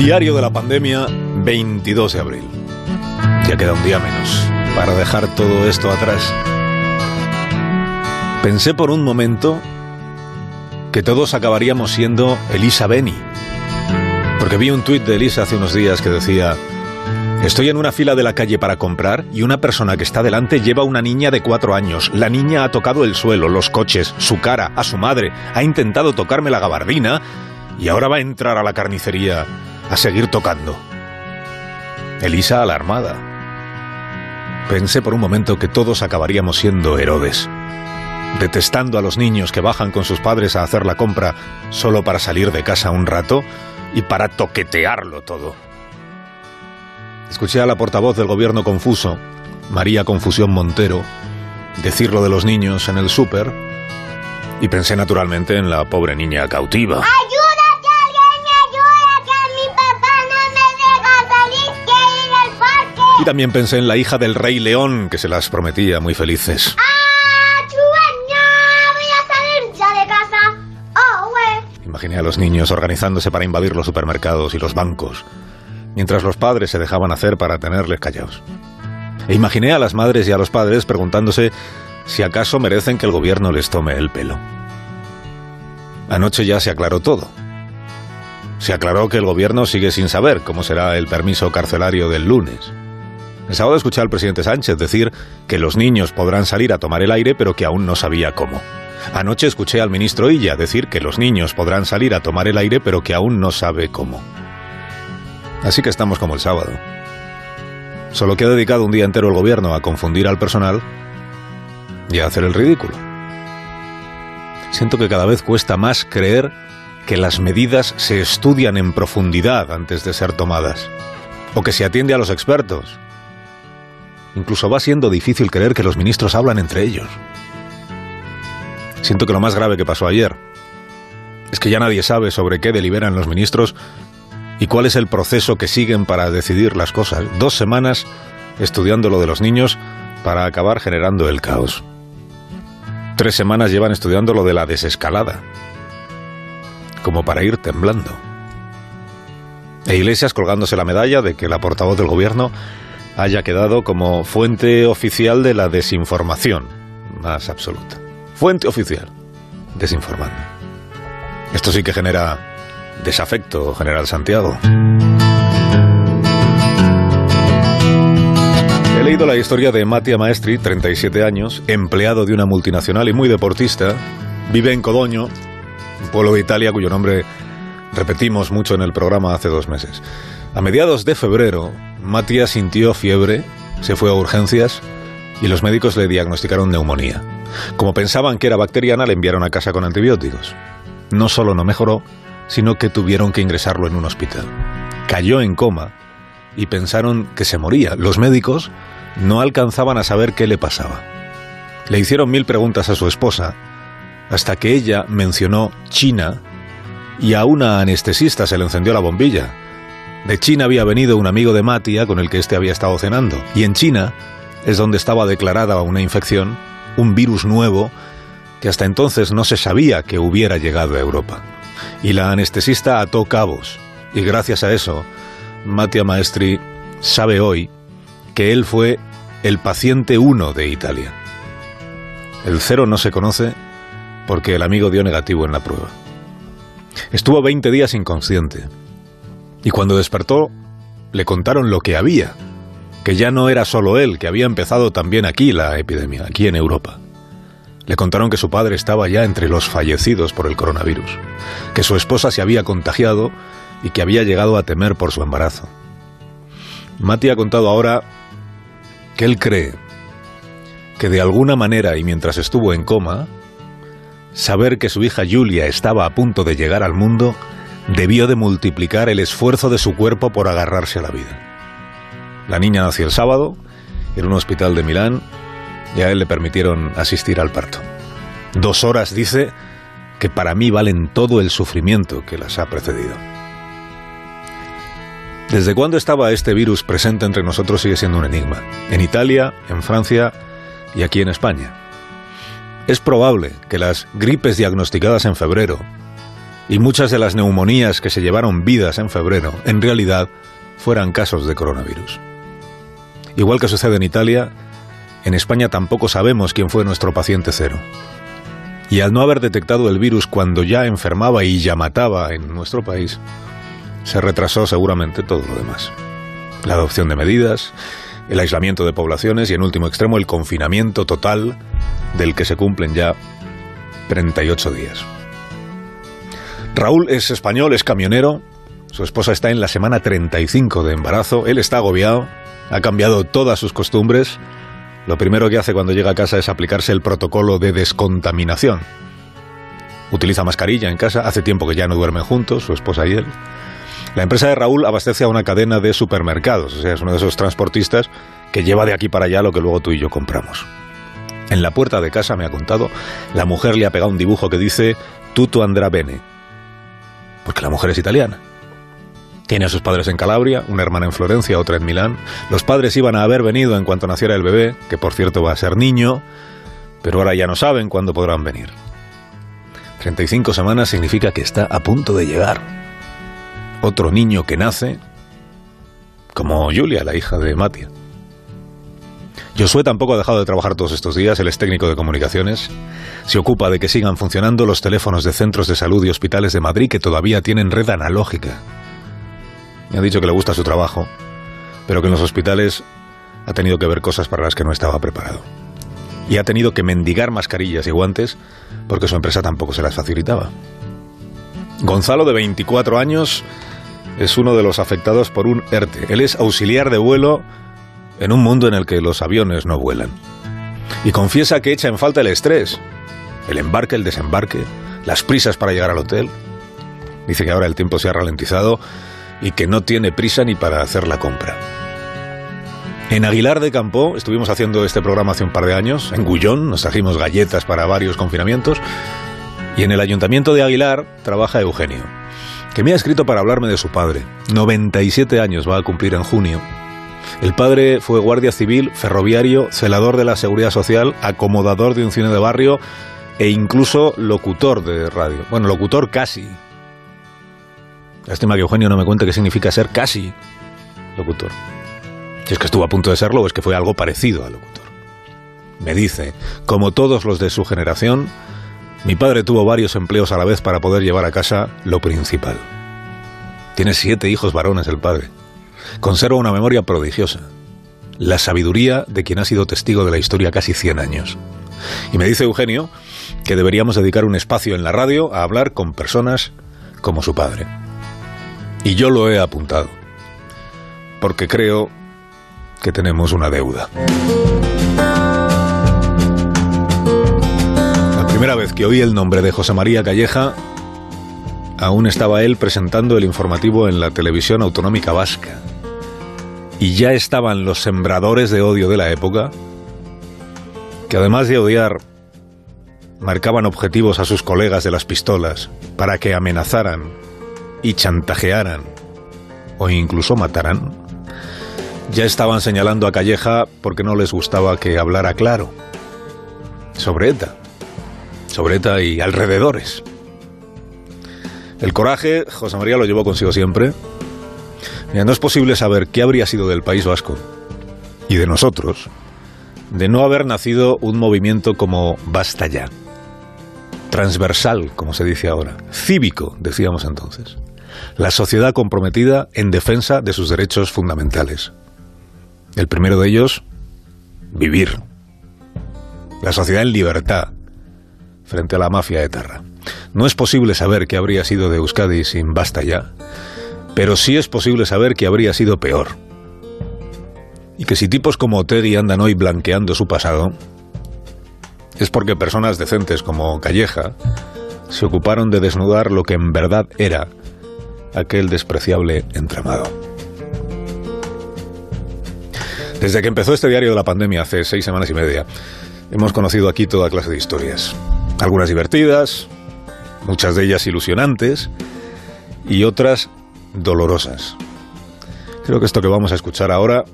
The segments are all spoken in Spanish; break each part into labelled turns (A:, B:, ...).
A: Diario de la pandemia, 22 de abril. Ya queda un día menos para dejar todo esto atrás. Pensé por un momento que todos acabaríamos siendo Elisa Beni. Porque vi un tuit de Elisa hace unos días que decía, estoy en una fila de la calle para comprar y una persona que está delante lleva una niña de cuatro años. La niña ha tocado el suelo, los coches, su cara, a su madre, ha intentado tocarme la gabardina y ahora va a entrar a la carnicería a seguir tocando. Elisa alarmada. Pensé por un momento que todos acabaríamos siendo Herodes, detestando a los niños que bajan con sus padres a hacer la compra solo para salir de casa un rato y para toquetearlo todo. Escuché a la portavoz del gobierno confuso, María Confusión Montero, decir lo de los niños en el súper y pensé naturalmente en la pobre niña cautiva. Y también pensé en la hija del rey león, que se las prometía muy felices. Imaginé a los niños organizándose para invadir los supermercados y los bancos, mientras los padres se dejaban hacer para tenerles callados. E imaginé a las madres y a los padres preguntándose si acaso merecen que el gobierno les tome el pelo. Anoche ya se aclaró todo. Se aclaró que el gobierno sigue sin saber cómo será el permiso carcelario del lunes. El sábado escuché al presidente Sánchez decir que los niños podrán salir a tomar el aire, pero que aún no sabía cómo. Anoche escuché al ministro Illa decir que los niños podrán salir a tomar el aire, pero que aún no sabe cómo. Así que estamos como el sábado. Solo que ha dedicado un día entero el gobierno a confundir al personal y a hacer el ridículo. Siento que cada vez cuesta más creer que las medidas se estudian en profundidad antes de ser tomadas, o que se atiende a los expertos, Incluso va siendo difícil creer que los ministros hablan entre ellos. Siento que lo más grave que pasó ayer es que ya nadie sabe sobre qué deliberan los ministros y cuál es el proceso que siguen para decidir las cosas. Dos semanas estudiando lo de los niños para acabar generando el caos. Tres semanas llevan estudiando lo de la desescalada, como para ir temblando. E Iglesias colgándose la medalla de que la portavoz del gobierno haya quedado como fuente oficial de la desinformación más absoluta. Fuente oficial, desinformando. Esto sí que genera desafecto, General Santiago. He leído la historia de Mattia Maestri, 37 años, empleado de una multinacional y muy deportista. Vive en Codoño, un pueblo de Italia cuyo nombre repetimos mucho en el programa hace dos meses. A mediados de febrero, Matías sintió fiebre, se fue a urgencias y los médicos le diagnosticaron neumonía. Como pensaban que era bacteriana, le enviaron a casa con antibióticos. No solo no mejoró, sino que tuvieron que ingresarlo en un hospital. Cayó en coma y pensaron que se moría. Los médicos no alcanzaban a saber qué le pasaba. Le hicieron mil preguntas a su esposa, hasta que ella mencionó China y a una anestesista se le encendió la bombilla. De China había venido un amigo de Matia con el que éste había estado cenando. Y en China es donde estaba declarada una infección, un virus nuevo que hasta entonces no se sabía que hubiera llegado a Europa. Y la anestesista ató cabos. Y gracias a eso, Mattia Maestri sabe hoy que él fue el paciente uno de Italia. El cero no se conoce porque el amigo dio negativo en la prueba. Estuvo 20 días inconsciente. Y cuando despertó, le contaron lo que había, que ya no era solo él, que había empezado también aquí la epidemia, aquí en Europa. Le contaron que su padre estaba ya entre los fallecidos por el coronavirus, que su esposa se había contagiado y que había llegado a temer por su embarazo. Mati ha contado ahora que él cree que de alguna manera y mientras estuvo en coma, saber que su hija Julia estaba a punto de llegar al mundo debió de multiplicar el esfuerzo de su cuerpo por agarrarse a la vida. La niña nació el sábado en un hospital de Milán y a él le permitieron asistir al parto. Dos horas, dice, que para mí valen todo el sufrimiento que las ha precedido. ¿Desde cuándo estaba este virus presente entre nosotros sigue siendo un enigma? En Italia, en Francia y aquí en España. Es probable que las gripes diagnosticadas en febrero y muchas de las neumonías que se llevaron vidas en febrero, en realidad, fueran casos de coronavirus. Igual que sucede en Italia, en España tampoco sabemos quién fue nuestro paciente cero. Y al no haber detectado el virus cuando ya enfermaba y ya mataba en nuestro país, se retrasó seguramente todo lo demás. La adopción de medidas, el aislamiento de poblaciones y en último extremo el confinamiento total del que se cumplen ya 38 días. Raúl es español, es camionero, su esposa está en la semana 35 de embarazo, él está agobiado, ha cambiado todas sus costumbres. Lo primero que hace cuando llega a casa es aplicarse el protocolo de descontaminación. Utiliza mascarilla en casa, hace tiempo que ya no duermen juntos, su esposa y él. La empresa de Raúl abastece a una cadena de supermercados, o sea, es uno de esos transportistas que lleva de aquí para allá lo que luego tú y yo compramos. En la puerta de casa, me ha contado, la mujer le ha pegado un dibujo que dice Tutto andrà bene, porque la mujer es italiana. Tiene a sus padres en Calabria, una hermana en Florencia, otra en Milán. Los padres iban a haber venido en cuanto naciera el bebé, que por cierto va a ser niño, pero ahora ya no saben cuándo podrán venir. 35 semanas significa que está a punto de llegar. Otro niño que nace, como Julia, la hija de Matia. Josué tampoco ha dejado de trabajar todos estos días, él es técnico de comunicaciones. Se ocupa de que sigan funcionando los teléfonos de centros de salud y hospitales de Madrid que todavía tienen red analógica. Me ha dicho que le gusta su trabajo, pero que en los hospitales ha tenido que ver cosas para las que no estaba preparado. Y ha tenido que mendigar mascarillas y guantes porque su empresa tampoco se las facilitaba. Gonzalo, de 24 años, es uno de los afectados por un ERTE. Él es auxiliar de vuelo en un mundo en el que los aviones no vuelan. Y confiesa que echa en falta el estrés, el embarque, el desembarque, las prisas para llegar al hotel. Dice que ahora el tiempo se ha ralentizado y que no tiene prisa ni para hacer la compra. En Aguilar de Campo estuvimos haciendo este programa hace un par de años, en Gullón nos trajimos galletas para varios confinamientos y en el ayuntamiento de Aguilar trabaja Eugenio, que me ha escrito para hablarme de su padre. 97 años va a cumplir en junio el padre fue guardia civil, ferroviario, celador de la seguridad social, acomodador de un cine de barrio e incluso locutor de radio. Bueno, locutor casi. Lástima que Eugenio no me cuente qué significa ser casi locutor. Si es que estuvo a punto de serlo o es que fue algo parecido a locutor. Me dice, como todos los de su generación, mi padre tuvo varios empleos a la vez para poder llevar a casa lo principal. Tiene siete hijos varones el padre. Conserva una memoria prodigiosa, la sabiduría de quien ha sido testigo de la historia casi 100 años. Y me dice Eugenio que deberíamos dedicar un espacio en la radio a hablar con personas como su padre. Y yo lo he apuntado, porque creo que tenemos una deuda. La primera vez que oí el nombre de José María Calleja, aún estaba él presentando el informativo en la televisión autonómica vasca y ya estaban los sembradores de odio de la época, que además de odiar, marcaban objetivos a sus colegas de las pistolas para que amenazaran y chantajearan o incluso mataran, ya estaban señalando a Calleja porque no les gustaba que hablara claro sobre ETA, sobre ETA y alrededores. El coraje, José María lo llevó consigo siempre, no es posible saber qué habría sido del País Vasco y de nosotros de no haber nacido un movimiento como Basta ya. Transversal, como se dice ahora. Cívico, decíamos entonces. La sociedad comprometida en defensa de sus derechos fundamentales. El primero de ellos, vivir. La sociedad en libertad frente a la mafia etarra. No es posible saber qué habría sido de Euskadi sin Basta ya pero sí es posible saber que habría sido peor. Y que si tipos como Otegi andan hoy blanqueando su pasado, es porque personas decentes como Calleja se ocuparon de desnudar lo que en verdad era aquel despreciable entramado. Desde que empezó este diario de la pandemia hace seis semanas y media, hemos conocido aquí toda clase de historias. Algunas divertidas, muchas de ellas ilusionantes y otras dolorosas. Creo que esto que vamos a escuchar ahora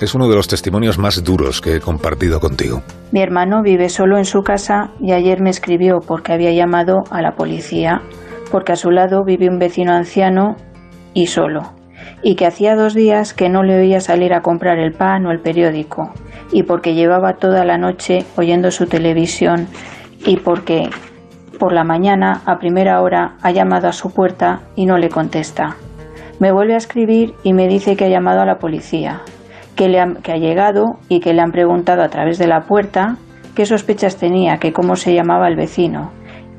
A: es uno de los testimonios más duros que he compartido contigo.
B: Mi hermano vive solo en su casa y ayer me escribió porque había llamado a la policía, porque a su lado vive un vecino anciano y solo, y que hacía dos días que no le oía salir a comprar el pan o el periódico, y porque llevaba toda la noche oyendo su televisión, y porque por la mañana a primera hora ha llamado a su puerta y no le contesta. Me vuelve a escribir y me dice que ha llamado a la policía, que, le que ha llegado y que le han preguntado a través de la puerta qué sospechas tenía, que cómo se llamaba el vecino.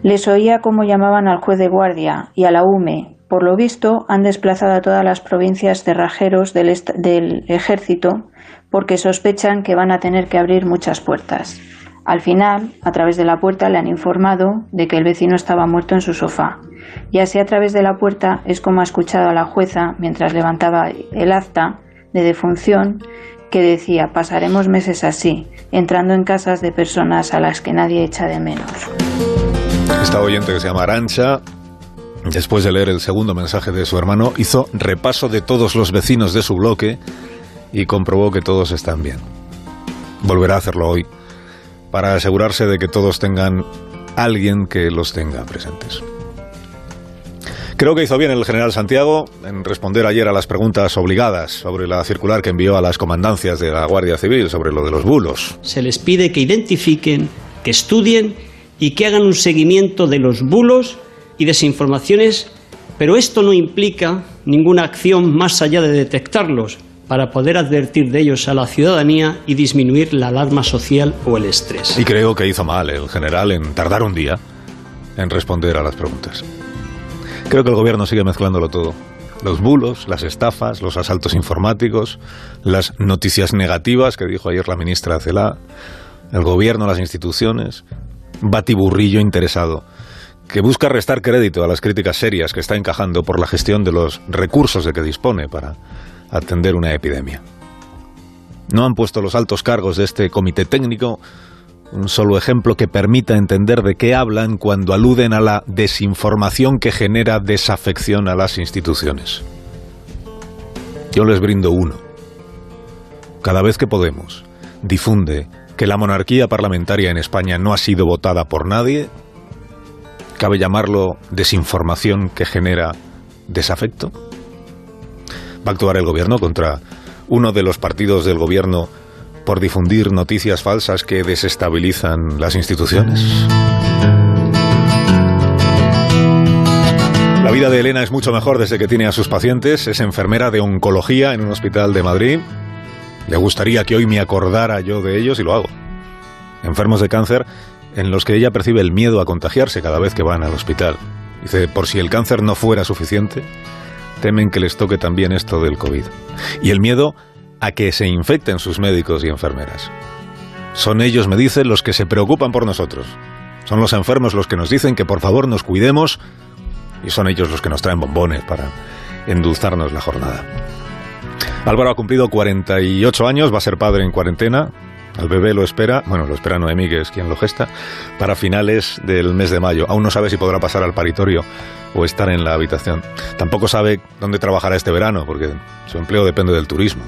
B: Les oía cómo llamaban al juez de guardia y a la UME. Por lo visto, han desplazado a todas las provincias cerrajeros del, del ejército porque sospechan que van a tener que abrir muchas puertas. Al final, a través de la puerta le han informado de que el vecino estaba muerto en su sofá. Y así a través de la puerta es como ha escuchado a la jueza mientras levantaba el acta de defunción que decía pasaremos meses así, entrando en casas de personas a las que nadie echa de menos.
A: Esta oyente que se llama Arancha, después de leer el segundo mensaje de su hermano, hizo repaso de todos los vecinos de su bloque y comprobó que todos están bien. Volverá a hacerlo hoy para asegurarse de que todos tengan alguien que los tenga presentes. Creo que hizo bien el general Santiago en responder ayer a las preguntas obligadas sobre la circular que envió a las comandancias de la Guardia Civil sobre lo de los bulos.
C: Se les pide que identifiquen, que estudien y que hagan un seguimiento de los bulos y desinformaciones, pero esto no implica ninguna acción más allá de detectarlos, para poder advertir de ellos a la ciudadanía y disminuir la alarma social o el estrés.
A: Y creo que hizo mal el general en tardar un día en responder a las preguntas. Creo que el gobierno sigue mezclándolo todo. Los bulos, las estafas, los asaltos informáticos, las noticias negativas que dijo ayer la ministra Celá, el gobierno, las instituciones, batiburrillo interesado que busca restar crédito a las críticas serias que está encajando por la gestión de los recursos de que dispone para atender una epidemia. No han puesto los altos cargos de este comité técnico un solo ejemplo que permita entender de qué hablan cuando aluden a la desinformación que genera desafección a las instituciones. Yo les brindo uno. Cada vez que Podemos difunde que la monarquía parlamentaria en España no ha sido votada por nadie, cabe llamarlo desinformación que genera desafecto va actuar el gobierno contra uno de los partidos del gobierno por difundir noticias falsas que desestabilizan las instituciones? La vida de Elena es mucho mejor desde que tiene a sus pacientes. Es enfermera de oncología en un hospital de Madrid. Le gustaría que hoy me acordara yo de ellos y lo hago. Enfermos de cáncer en los que ella percibe el miedo a contagiarse cada vez que van al hospital. Dice, por si el cáncer no fuera suficiente, temen que les toque también esto del COVID. Y el miedo a que se infecten sus médicos y enfermeras. Son ellos, me dicen, los que se preocupan por nosotros. Son los enfermos los que nos dicen que por favor nos cuidemos y son ellos los que nos traen bombones para endulzarnos la jornada. Álvaro ha cumplido 48 años, va a ser padre en cuarentena. Al bebé lo espera, bueno, lo espera Noemí, que es quien lo gesta, para finales del mes de mayo. Aún no sabe si podrá pasar al paritorio o estar en la habitación. Tampoco sabe dónde trabajará este verano, porque su empleo depende del turismo.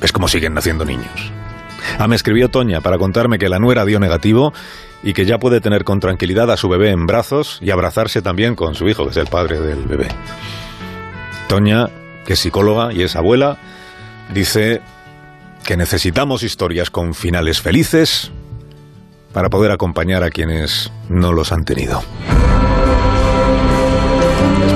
A: ¿Ves cómo siguen naciendo niños? Ah, me escribió Toña para contarme que la nuera dio negativo y que ya puede tener con tranquilidad a su bebé en brazos y abrazarse también con su hijo, que es el padre del bebé. Toña, que es psicóloga y es abuela, dice que necesitamos historias con finales felices para poder acompañar a quienes no los han tenido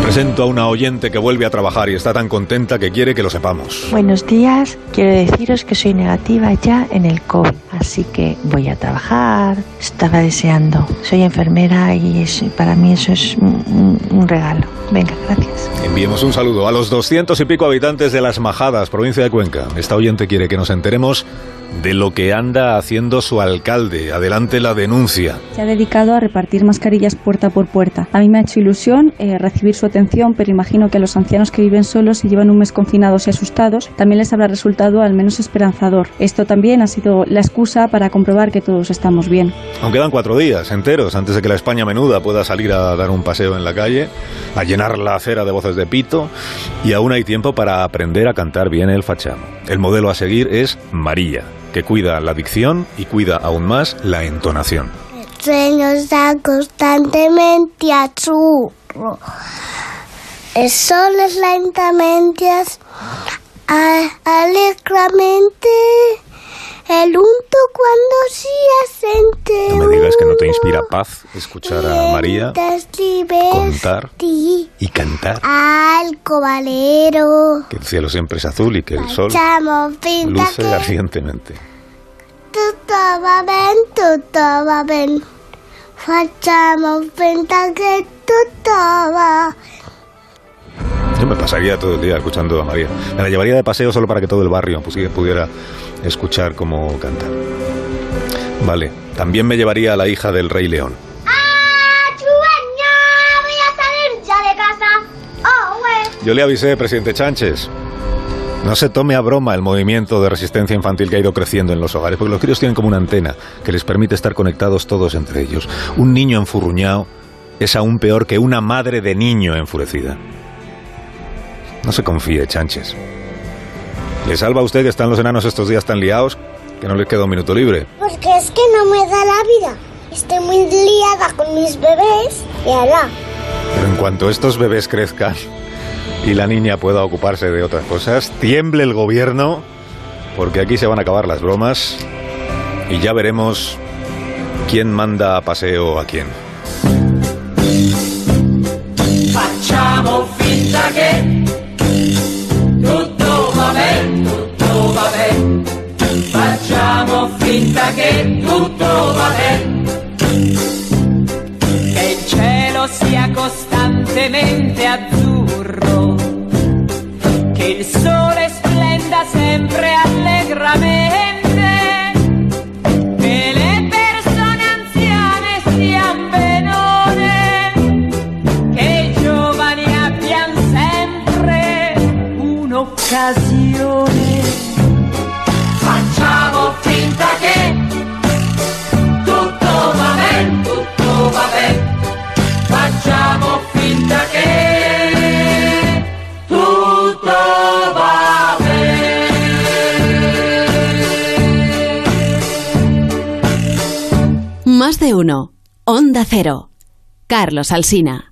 A: presento a una oyente que vuelve a trabajar y está tan contenta que quiere que lo sepamos.
D: Buenos días, quiero deciros que soy negativa ya en el COVID, así que voy a trabajar, estaba deseando. Soy enfermera y para mí eso es un, regalo. Venga, gracias.
A: Enviemos un saludo a los doscientos y pico habitantes de Las Majadas, provincia de Cuenca. Esta oyente quiere que nos enteremos de lo que anda haciendo su alcalde. Adelante la denuncia.
E: Se ha dedicado a repartir mascarillas puerta por puerta. A mí me ha hecho ilusión eh, recibir su atención, pero imagino que a los ancianos que viven solos y llevan un mes confinados y asustados, también les habrá resultado al menos esperanzador. Esto también ha sido la excusa para comprobar que todos estamos bien.
A: Aunque quedan cuatro días enteros antes de que la España menuda pueda salir a dar un paseo en la calle, a llenar la acera de voces de pito y aún hay tiempo para aprender a cantar bien el fachamo. El modelo a seguir es María, que cuida la dicción y cuida aún más la entonación.
F: El sueño está constantemente a churro. El sol es lentamente alegremente el unto cuando sí asente.
A: No me digas que no te inspira paz escuchar a María contar y cantar.
F: Al cobalero.
A: Que el cielo siempre es azul y que el sol luce ardientemente.
F: Tutto va bien, tutto va bien. Facciamo finta que tutto va
A: yo me pasaría todo el día escuchando a María. Me la llevaría de paseo solo para que todo el barrio pudiera escuchar cómo cantar. Vale, también me llevaría a la hija del Rey León.
F: ¡Ah, ¡Voy a salir ya de casa! ¡Oh,
A: Yo le avisé, presidente Chánchez. No se tome a broma el movimiento de resistencia infantil que ha ido creciendo en los hogares, porque los críos tienen como una antena que les permite estar conectados todos entre ellos. Un niño enfurruñado es aún peor que una madre de niño enfurecida. No se confíe, chanches. ¿Le salva a usted que están los enanos estos días tan liados que no les queda un minuto libre?
F: Porque es que no me da la vida. Estoy muy liada con mis bebés y alá.
A: Pero en cuanto estos bebés crezcan y la niña pueda ocuparse de otras cosas, tiemble el gobierno, porque aquí se van a acabar las bromas y ya veremos quién manda a paseo a quién. finta que
G: Facciamo finta che tutto va bene.
H: Cero. Carlos Alsina.